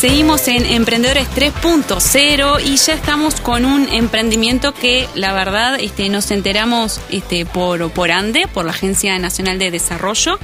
Seguimos en Emprendedores 3.0 y ya estamos con un emprendimiento que la verdad este, nos enteramos este, por, por ANDE, por la Agencia Nacional de Desarrollo,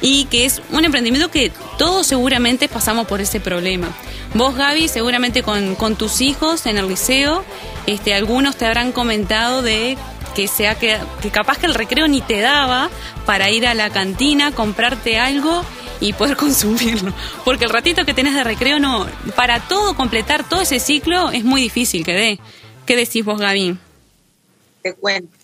y que es un emprendimiento que todos seguramente pasamos por ese problema. Vos, Gaby, seguramente con, tus hijos en el liceo, este, algunos te habrán comentado de que sea que, que capaz que el recreo ni te daba para ir a la cantina, comprarte algo y poder consumirlo. Porque el ratito que tenés de recreo, no, para todo, completar todo ese ciclo es muy difícil que dé. ¿Qué decís vos, Gaby? Te cuento.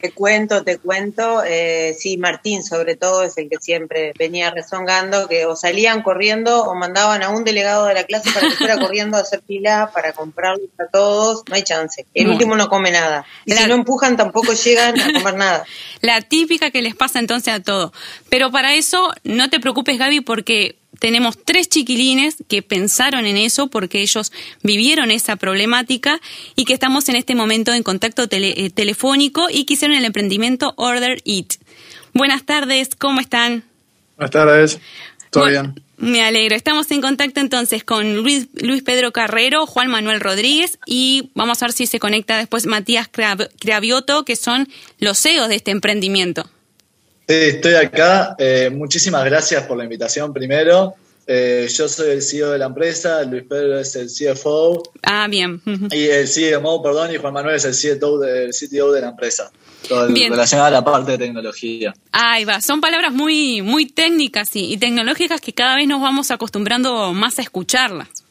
Te cuento, te cuento. Eh, sí, Martín, sobre todo, es el que siempre venía rezongando que o salían corriendo o mandaban a un delegado de la clase para que fuera corriendo a hacer fila para comprarlos a todos. No hay chance. El No. último no come nada. Y La- si no empujan, tampoco llegan a comer nada. La típica que les pasa entonces a todo. Pero para eso no te preocupes, Gaby, porque tenemos tres chiquilines que pensaron en eso porque ellos vivieron esa problemática y que estamos en este momento en contacto tele- eh, telefónico y que hicieron el emprendimiento Order It. Buenas tardes, ¿cómo están? Buenas tardes, ¿todo Bueno, bien? Me alegro. Estamos en contacto entonces con Luis, Luis Pedro Carrero, Juan Manuel Rodríguez y vamos a ver si se conecta después Matías Cra- Cravioto, que son los CEOs de este emprendimiento. Sí, estoy acá. Eh, muchísimas gracias por la invitación primero. Eh, yo soy el CEO de la empresa, Luis Pedro es el CFO Ah, bien. Y el CMO, perdón, y Juan Manuel es el CTO de, el CTO de la empresa. Todo Bien. relacionado a la parte de tecnología. Ahí va. Son palabras muy, muy técnicas y, y tecnológicas que cada vez nos vamos acostumbrando más a escucharlas.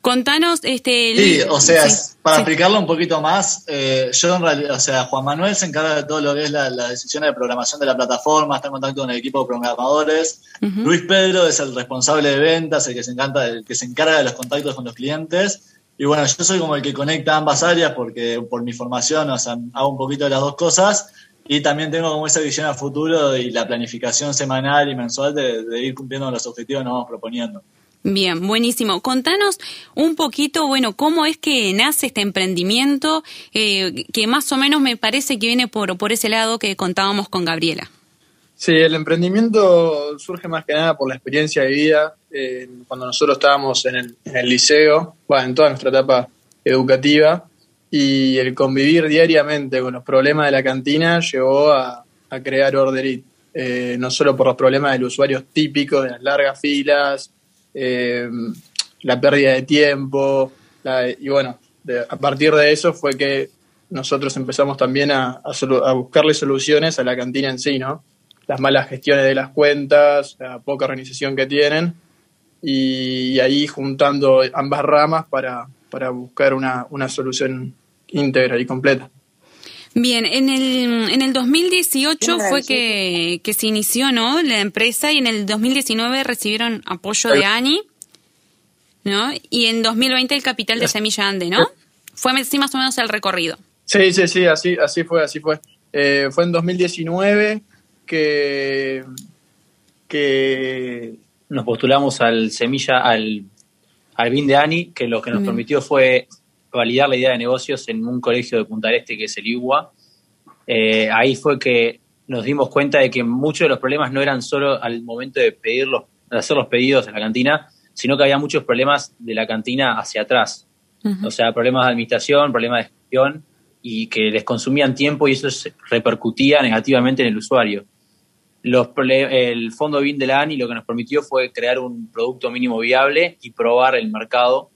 Contanos, este. Sí, o sea, sí, para sí. explicarlo un poquito más, eh, yo en realidad, o sea, Juan Manuel se encarga de todo lo que es la, la decisión de programación de la plataforma, está en contacto con el equipo de programadores. Luis Pedro es el responsable de ventas, el que se encanta, el que se encarga de los contactos con los clientes. Y bueno, yo soy como el que conecta ambas áreas porque por mi formación, o sea, hago un poquito de las dos cosas. Y también tengo como esa visión a futuro y la planificación semanal y mensual de, de ir cumpliendo los objetivos que nos vamos proponiendo. Bien, buenísimo. Contanos un poquito, bueno, cómo es que nace este emprendimiento, eh, que más o menos me parece que viene por, por ese lado que contábamos con Gabriela. Sí, el emprendimiento surge más que nada por la experiencia de vida. eh, cuando nosotros estábamos en el, liceo, bueno, en toda nuestra etapa educativa, y el convivir diariamente con los problemas de la cantina llevó a, crear Order It. Eh, no solo por los problemas del usuario típicos, de las largas filas, eh, la pérdida de tiempo, la- y bueno, a partir de eso fue que nosotros empezamos también a buscarle soluciones a la cantina en sí, ¿no? Las malas gestiones de las cuentas, la poca organización que tienen, y ahí juntando ambas ramas para, para buscar una, una solución íntegra y completa. Bien, en el, en el 2018 Qué fue que, que se inició, ¿no? La empresa y en el 2019 recibieron apoyo de ANI, ¿no? Y en 2020 el capital de Semilla Ande, ¿no? Fue así más o menos el recorrido. Sí, sí, sí, así, así fue, así fue. Eh, fue en 2019 que, que nos postulamos al semilla, al, al BIN de ANI, que lo que nos Bien. permitió fue validar la idea de negocios en un colegio de Punta del Este, que es el IUA. Eh, ahí fue que nos dimos cuenta de que muchos de los problemas no eran solo al momento de pedirlos, de hacer los pedidos en la cantina, sino que había muchos problemas de la cantina hacia atrás. O sea, problemas de administración, problemas de gestión, y que les consumían tiempo y eso se repercutía negativamente en el usuario. Los el fondo BIN de la ANI lo que nos permitió fue crear un producto mínimo viable y probar el mercado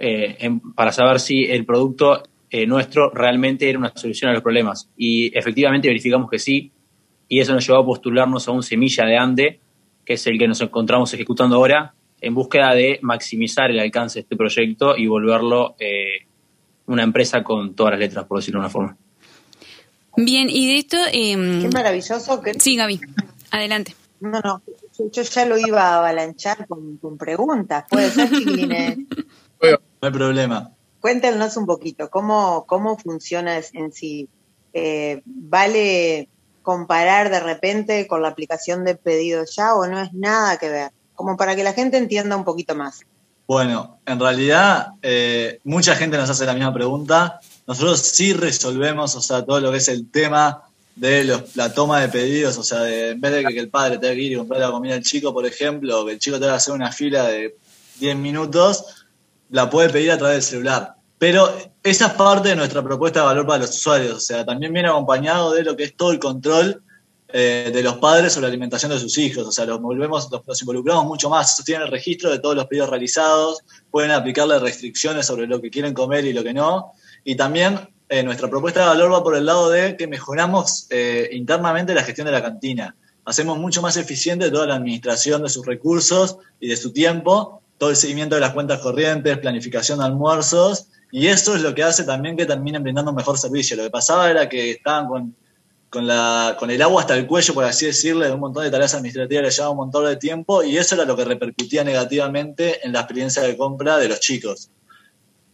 eh, en- para saber si el producto eh, nuestro realmente era una solución a los problemas. Y efectivamente verificamos que sí, y eso nos llevó a postularnos a un semilla de ANDE, que es el que nos encontramos ejecutando ahora, en búsqueda de maximizar el alcance de este proyecto y volverlo eh, una empresa con todas las letras, por decirlo de una forma. Bien, y de esto... em, Qué maravilloso que... sí, Gaby, adelante. No, no, yo, yo ya lo iba a avalanchar con, con preguntas. Puede ser, chiquilines. No hay problema. Cuéntenos un poquito, ¿cómo, cómo funciona en sí? Eh, ¿Vale comparar de repente con la aplicación de pedido ya o no es nada que ver? Como para que la gente entienda un poquito más. Bueno, en realidad eh, mucha gente nos hace la misma pregunta. Nosotros sí resolvemos, o sea, todo lo que es el tema de los- la toma de pedidos, o sea, de, en vez de que, el padre tenga que ir y comprar la comida al chico, por ejemplo, o que el chico tenga que hacer una fila de 10 minutos, la puede pedir a través del celular. Pero esa es parte de nuestra propuesta de valor para los usuarios, o sea, también viene acompañado de lo que es todo el control eh, de los padres sobre la alimentación de sus hijos, o sea, los, volvemos, involucramos mucho más, tienen el registro de todos los pedidos realizados, pueden aplicarle restricciones sobre lo que quieren comer y lo que no, y también eh, nuestra propuesta de valor va por el lado de que mejoramos eh, internamente la gestión de la cantina, hacemos mucho más eficiente toda la administración de sus recursos y de su tiempo, todo el seguimiento de las cuentas corrientes, planificación de almuerzos, y eso es lo que hace también que terminen brindando un mejor servicio. Lo que pasaba era que estaban con, con, el agua hasta el cuello, por así decirle, de un montón de tareas administrativas, les llevaba un montón de tiempo y eso era lo que repercutía negativamente en la experiencia de compra de los chicos.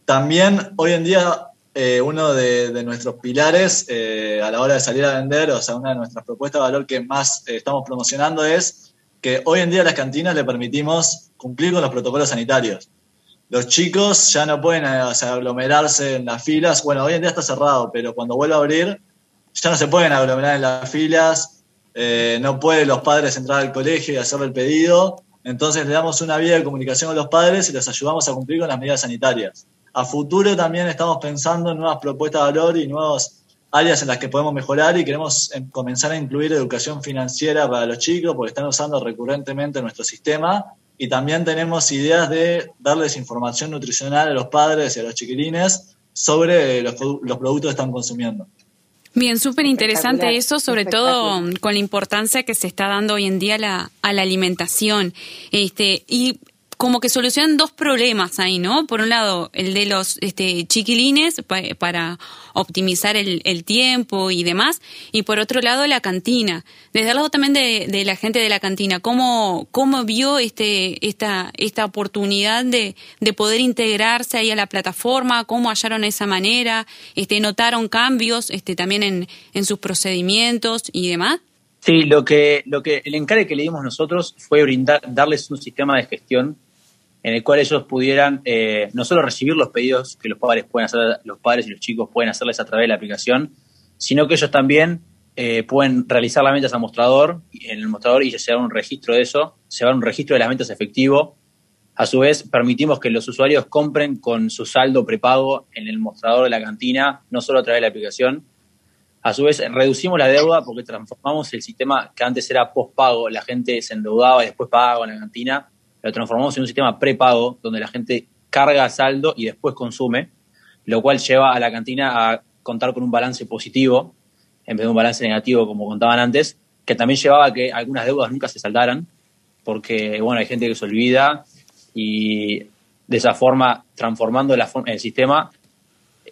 También hoy en día eh, uno de, nuestros pilares eh, a la hora de salir a vender, o sea, una de nuestras propuestas de valor que más eh, estamos promocionando es que hoy en día las cantinas le permitimos cumplir con los protocolos sanitarios los chicos ya no pueden eh, aglomerarse en las filas. Bueno, hoy en día está cerrado, pero cuando vuelva a abrir, ya no se pueden aglomerar en las filas. Eh, no pueden los padres entrar al colegio y hacer el pedido. Entonces le damos una vía de comunicación a los padres y les ayudamos a cumplir con las medidas sanitarias. A futuro también estamos pensando en nuevas propuestas de valor y nuevas áreas en las que podemos mejorar y queremos em, comenzar a incluir educación financiera para los chicos porque están usando recurrentemente nuestro sistema y también tenemos ideas de darles información nutricional a los padres y a los chiquilines sobre los, productos que están consumiendo. Bien, súper interesante eso, sobre todo con la importancia que se está dando hoy en día la, a la alimentación. Este, y como que solucionan dos problemas ahí, ¿no? Por un lado, el de los este, chiquilines para optimizar el, tiempo y demás, y por otro lado, la cantina. Desde el lado también de, la gente de la cantina, ¿cómo, cómo vio este, esta, esta oportunidad de, de poder integrarse ahí a la plataforma? ¿Cómo hallaron esa manera? Este, ¿Notaron cambios este, también en, en sus procedimientos y demás? Sí, lo que, lo que el encargue que le dimos nosotros fue brindar, darles un sistema de gestión en el cual ellos pudieran eh, no solo recibir los pedidos que los padres pueden hacer, los padres y los chicos pueden hacerles a través de la aplicación, sino que ellos también eh, pueden realizar las ventas a mostrador, en el mostrador y llevar un registro de eso, llevar un registro de las ventas efectivo. A su vez, permitimos que los usuarios compren con su saldo prepago en el mostrador de la cantina, no solo a través de la aplicación. A su vez, reducimos la deuda porque transformamos el sistema que antes era postpago, la gente se endeudaba y después pagaba en la cantina, lo transformamos en un sistema prepago donde la gente carga saldo y después consume, lo cual lleva a la cantina a contar con un balance positivo en vez de un balance negativo como contaban antes, que también llevaba a que algunas deudas nunca se saldaran, porque bueno, hay gente que se olvida y de esa forma, transformando el sistema,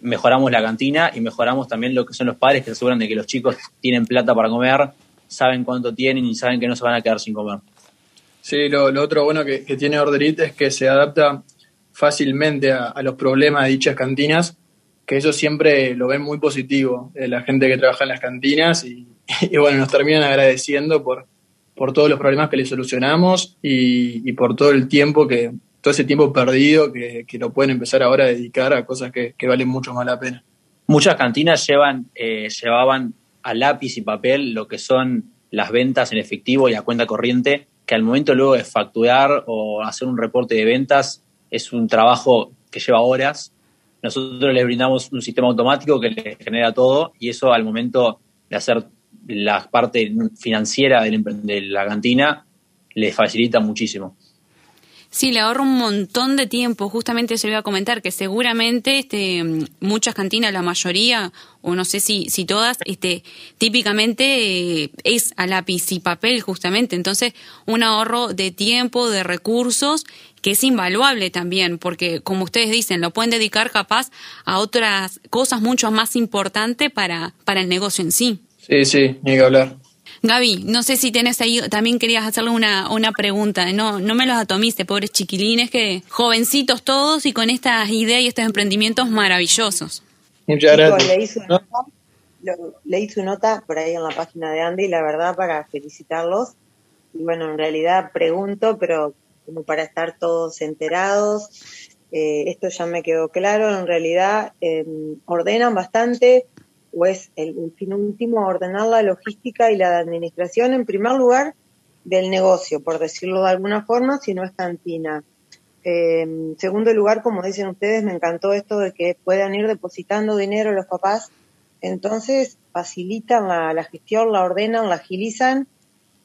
mejoramos la cantina y mejoramos también lo que son los padres que se aseguran de que los chicos tienen plata para comer, saben cuánto tienen y saben que no se van a quedar sin comer. Sí, lo, otro bueno que, tiene Orderit es que se adapta fácilmente a, los problemas de dichas cantinas, que eso siempre lo ven muy positivo, eh, la gente que trabaja en las cantinas y, bueno, nos terminan agradeciendo por, por todos los problemas que les solucionamos y, por todo el tiempo que, todo ese tiempo perdido que, que lo pueden empezar ahora a dedicar a cosas que, valen mucho más la pena. Muchas cantinas llevan, eh, llevaban a lápiz y papel lo que son las ventas en efectivo y a cuenta corriente que al momento luego de facturar o hacer un reporte de ventas es un trabajo que lleva horas. Nosotros les brindamos un sistema automático que les genera todo y eso al momento de hacer la parte financiera de la cantina les facilita muchísimo. Sí, le ahorra un montón de tiempo. Justamente se iba a comentar que seguramente este, muchas cantinas, la mayoría, o no sé si, si todas, este, típicamente eh, es a lápiz y papel justamente. Entonces, un ahorro de tiempo, de recursos, que es invaluable también, porque como ustedes dicen, lo pueden dedicar capaz a otras cosas mucho más importantes para, para el negocio en sí. Sí, sí, ni que hablar. Gaby, no sé si tienes ahí, también querías hacerle una, una pregunta. No, no me los atomiste, pobres chiquilines, que jovencitos todos y con estas ideas y estos emprendimientos maravillosos. Muchas gracias. Le hice, nota, le hice una nota por ahí en la página de Andy, la verdad, para felicitarlos. Y bueno, en realidad pregunto, pero como para estar todos enterados. Eh, esto ya me quedó claro. En realidad eh, ordenan bastante o es el, fin último ordenar la logística y la administración en primer lugar del negocio, por decirlo de alguna forma, si no es cantina. En segundo lugar, como dicen ustedes, me encantó esto de que puedan ir depositando dinero los papás. Entonces, facilitan la, la gestión, la ordenan, la agilizan,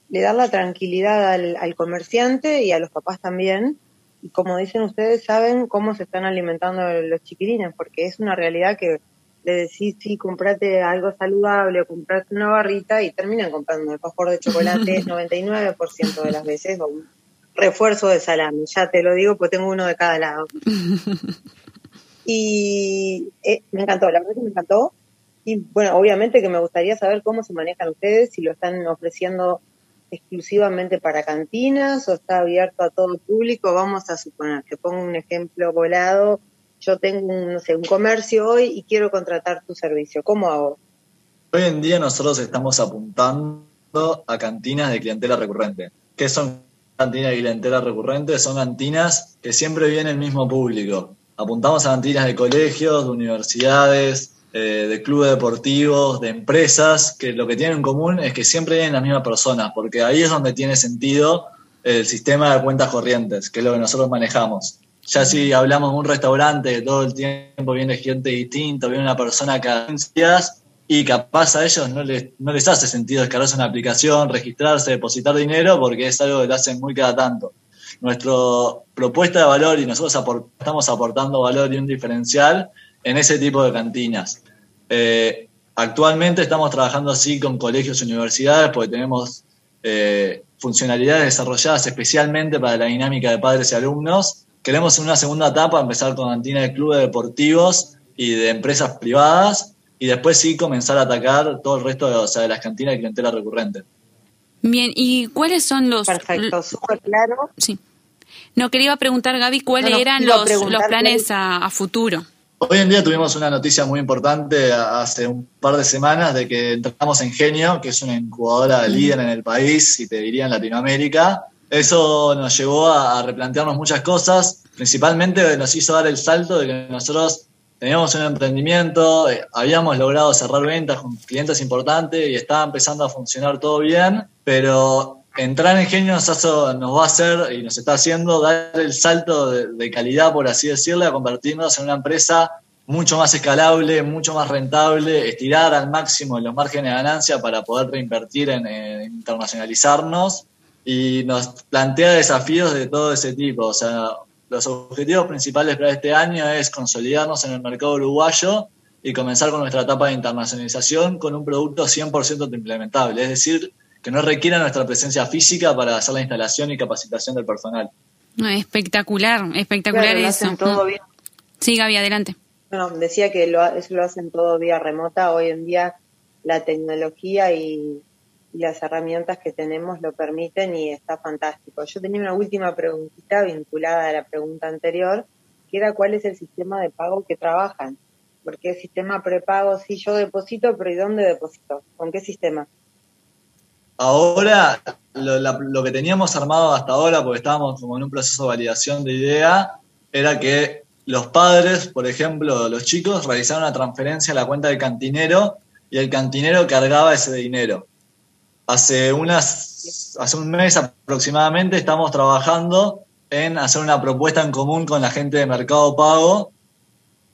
le dan la tranquilidad al, al comerciante y a los papás también. Y como dicen ustedes, saben cómo se están alimentando los chiquilines, porque es una realidad que le decís, sí, comprate algo saludable o comprate una barrita y terminan comprando un alfajor de chocolate 99% de las veces o un refuerzo de salami. Ya te lo digo, pues tengo uno de cada lado. y eh, me encantó, la verdad que me encantó. Y bueno, obviamente que me gustaría saber cómo se manejan ustedes, si lo están ofreciendo exclusivamente para cantinas o está abierto a todo el público. Vamos a suponer que pongo un ejemplo volado. Yo tengo un, no sé, un comercio hoy y quiero contratar tu servicio. ¿Cómo hago? Hoy en día nosotros estamos apuntando a cantinas de clientela recurrente. ¿Qué son cantinas de clientela recurrente? Son cantinas que siempre viene el mismo público. Apuntamos a cantinas de colegios, de universidades, eh, de clubes deportivos, de empresas, que lo que tienen en común es que siempre vienen las mismas personas, porque ahí es donde tiene sentido el sistema de cuentas corrientes, que es lo que nosotros manejamos. Ya si hablamos de un restaurante, todo el tiempo viene gente distinta, viene una persona cada días y capaz a ellos no les, no les hace sentido descargarse una aplicación, registrarse, depositar dinero, porque es algo que lo hacen muy cada tanto. Nuestra propuesta de valor y nosotros estamos aportando valor y un diferencial en ese tipo de cantinas. Eh, actualmente estamos trabajando así con colegios y universidades porque tenemos eh, funcionalidades desarrolladas especialmente para la dinámica de padres y alumnos. Queremos en una segunda etapa empezar con cantinas de clubes deportivos y de empresas privadas y después sí comenzar a atacar todo el resto de, o sea, de las cantinas de clientela recurrente. Bien, ¿y cuáles son los... Perfecto, súper claro. Sí. No, quería preguntar, Gaby, cuáles No, no, eran los, los planes a, a futuro. Hoy en día tuvimos una noticia muy importante hace un par de semanas de que entramos en Genio, que es una incubadora líder en el país y te diría en Latinoamérica. Eso nos llevó a, replantearnos muchas cosas, principalmente nos hizo dar el salto de que nosotros teníamos un emprendimiento, eh, habíamos logrado cerrar ventas con clientes importantes y estaba empezando a funcionar todo bien, pero entrar en Genio nos, nos va a hacer y nos está haciendo dar el salto de, calidad, por así decirlo, a convertirnos en una empresa mucho más escalable, mucho más rentable, estirar al máximo los márgenes de ganancia para poder reinvertir en internacionalizarnos y nos plantea desafíos de todo ese tipo. O sea, los objetivos principales para este año es consolidarnos en el mercado uruguayo y comenzar con nuestra etapa de internacionalización con un producto 100% implementable, es decir, que no requiera nuestra presencia física para hacer la instalación y capacitación del personal. Espectacular, espectacular Claro, lo eso. hacen todo Mm. bien. Sí, Gaby, adelante. Bueno, decía que lo, eso lo hacen todo vía remota. Hoy en día la tecnología y, y las herramientas que tenemos lo permiten y está fantástico. Yo tenía una última preguntita vinculada a la pregunta anterior, que era cuál es el sistema de pago que trabajan. Porque el sistema prepago, sí, yo deposito, pero ¿y dónde deposito? ¿Con qué sistema? Ahora, lo, la- lo que teníamos armado hasta ahora, porque estábamos como en un proceso de validación de idea, era que los padres, por ejemplo, los chicos, realizaron una transferencia a la cuenta del cantinero y el cantinero cargaba ese dinero. Hace, unas, hace un mes aproximadamente estamos trabajando en hacer una propuesta en común con la gente de Mercado Pago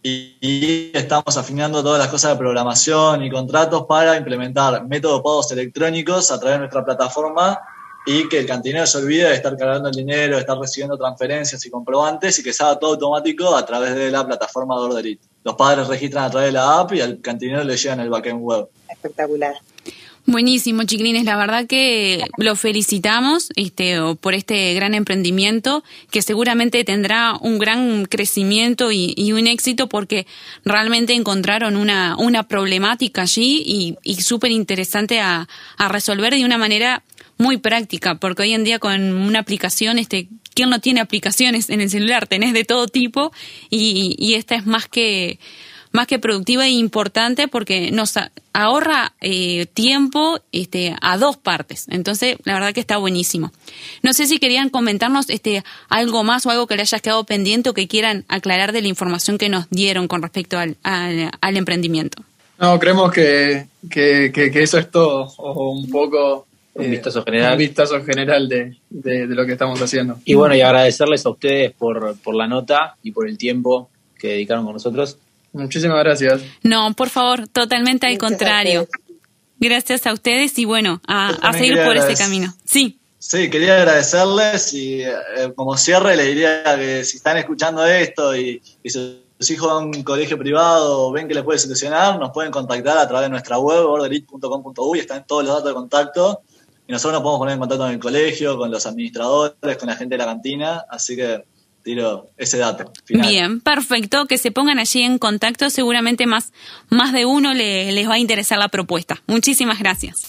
y, estamos afinando todas las cosas de programación y contratos para implementar métodos de pagos electrónicos a través de nuestra plataforma y que el cantinero se olvide de estar cargando el dinero, de estar recibiendo transferencias y comprobantes y que se haga todo automático a través de la plataforma de Orderit. Los padres registran a través de la app y al cantinero le llegan el backend web. Espectacular. Buenísimo, chiquilines. La verdad que lo felicitamos este, por este gran emprendimiento que seguramente tendrá un gran crecimiento y, y un éxito porque realmente encontraron una, una problemática allí y, y súper interesante a, a resolver de una manera muy práctica, porque hoy en día con una aplicación, este, ¿quién no tiene aplicaciones en el celular? Tenés de todo tipo y, y esta es más que más que productiva e importante porque nos ahorra eh, tiempo este, a dos partes. Entonces, la verdad que está buenísimo. No sé si querían comentarnos este, algo más o algo que le hayas quedado pendiente o que quieran aclarar de la información que nos dieron con respecto al, al, al emprendimiento. No, creemos que, que, que- que eso es todo, o un poco un eh, vistazo general. un vistazo general de, de- de lo que estamos haciendo. Y bueno, y agradecerles a ustedes por, por la nota y por el tiempo que dedicaron con nosotros. Muchísimas gracias. No, por favor, totalmente al Muchas contrario. gracias. Gracias a ustedes y bueno, a, seguir por ese camino. Sí, Sí, quería agradecerles y eh, como cierre les diría que si están escuchando esto y, y sus hijos van a un colegio privado o ven que les puede solucionar, nos pueden contactar a través de nuestra web, borderit.com.uy, están todos los datos de contacto y nosotros nos podemos poner en contacto con el colegio, con los administradores, con la gente de la cantina, así que ese dato. bien, perfecto. Que se pongan allí en contacto. Seguramente más, más de uno le- les va a interesar la propuesta. Muchísimas gracias.